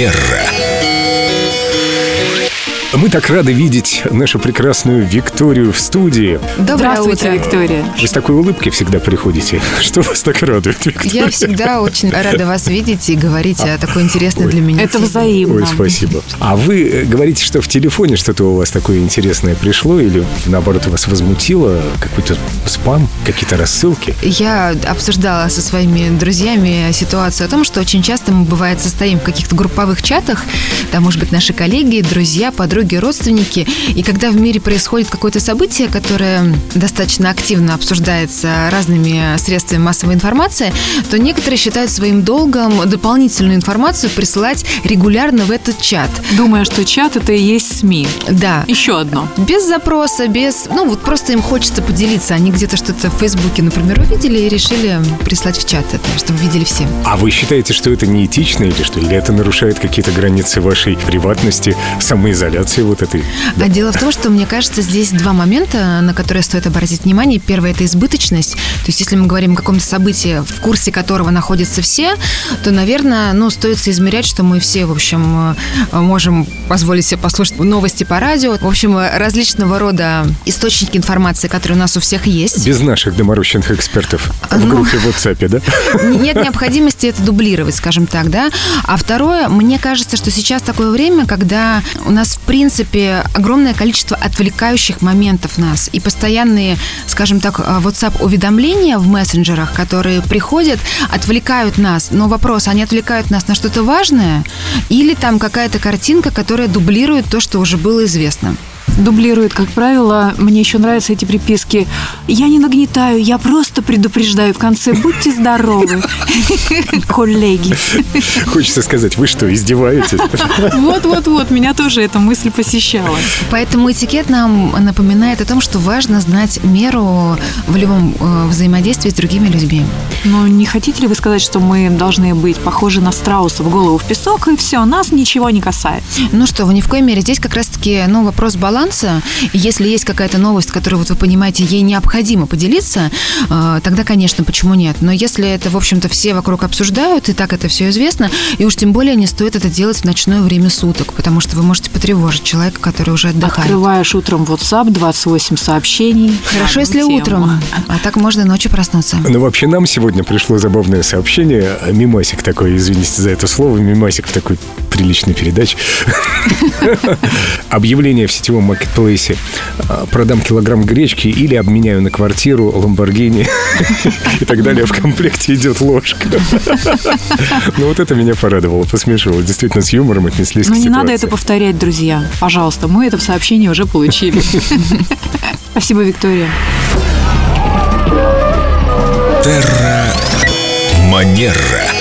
Манера. Мы так рады видеть нашу прекрасную Викторию в студии. Доброе Здравствуйте, утро. Виктория. Вы с такой улыбкой всегда приходите. Что вас так радует, Виктория? Я всегда очень рада вас видеть и говорить о такой интересной для меня Это теме. взаимно. Ой, спасибо. А вы э, говорите, что в телефоне что-то у вас такое интересное пришло или наоборот вас возмутило? Какой-то спам, какие-то рассылки? Я обсуждала со своими друзьями ситуацию о том, что очень часто мы, бывает, состоим в каких-то групповых чатах, там, может быть, наши коллеги, друзья, подруги, родственники, и когда в мире происходит какое-то событие, которое достаточно активно обсуждается разными средствами массовой информации, то некоторые считают своим долгом дополнительную информацию присылать регулярно в этот чат. Думая, что чат это и есть СМИ. Да, Еще одно. Без запроса, без... Ну, вот просто им хочется поделиться. Они где-то что-то в Фейсбуке, например, увидели и решили прислать в чат это, чтобы видели все. А вы считаете, что это неэтично или что? Или это нарушает какие-то границы вашей приватности, самоизоляции вот этой? А дело в том, что, мне кажется, здесь два момента, на которые стоит обратить внимание. Первое – это избыточность. То есть, если мы говорим о каком-то событии, в курсе которого находятся все, то, наверное, ну, стоит соизмерять, что мы все, в общем, э, можем позволить себе послушать новости по радио. В общем, э, различного рода источники информации, которые у нас у всех есть. Без наших доморощенных экспертов в Ну. группе в WhatsApp, да? нет необходимости это дублировать, скажем так, да. А второе, мне кажется, что сейчас такое время, когда у нас, в принципе, огромное количество отвлекающих моментов нас и постоянные, скажем так, э, WhatsApp-уведомления в мессенджерах, которые приходят, отвлекают нас. Но вопрос, они отвлекают нас на что-то важное или там какая-то картинка, которая дублирует то, что уже было известно? Дублирует, как правило. Мне еще нравятся эти приписки. Я не нагнетаю, я просто предупреждаю в конце. Будьте здоровы, коллеги. Хочется сказать, вы что, издеваетесь? Вот-вот-вот, меня тоже эта мысль посещала. Поэтому этикет нам напоминает о том, что важно знать меру в любом э, взаимодействии с другими людьми. Но не хотите ли вы сказать, что мы должны быть похожи на страуса в голову в песок, и все, нас ничего не касается? Ну что, вы ни в коей мере. Здесь как раз-таки ну, вопрос баланса. И Если есть какая-то новость, которую вот вы понимаете, ей необходимо поделиться, э, тогда, конечно, почему нет. Но если это, в общем-то, все вокруг обсуждают, и так это все известно, и уж тем более не стоит это делать в ночное время суток, потому что вы можете потревожить человека, который уже отдыхает. Открываешь утром WhatsApp, 28 сообщений. Хорошо, Одну если тему. утром, а так можно ночью проснуться. Ну, вообще, нам сегодня пришло забавное сообщение. Мимасик такой, извините за это слово, мимасик в такой приличной передаче. Объявление в сетевом маркетплейсе. А, Продам килограмм гречки или обменяю на квартиру Ламборгини и так далее. В комплекте идет ложка. Ну, вот это меня порадовало, посмешивало. Действительно, с юмором отнеслись к Ну, не надо это повторять, друзья. Пожалуйста, мы это в сообщении уже получили. Спасибо, Виктория. Манера.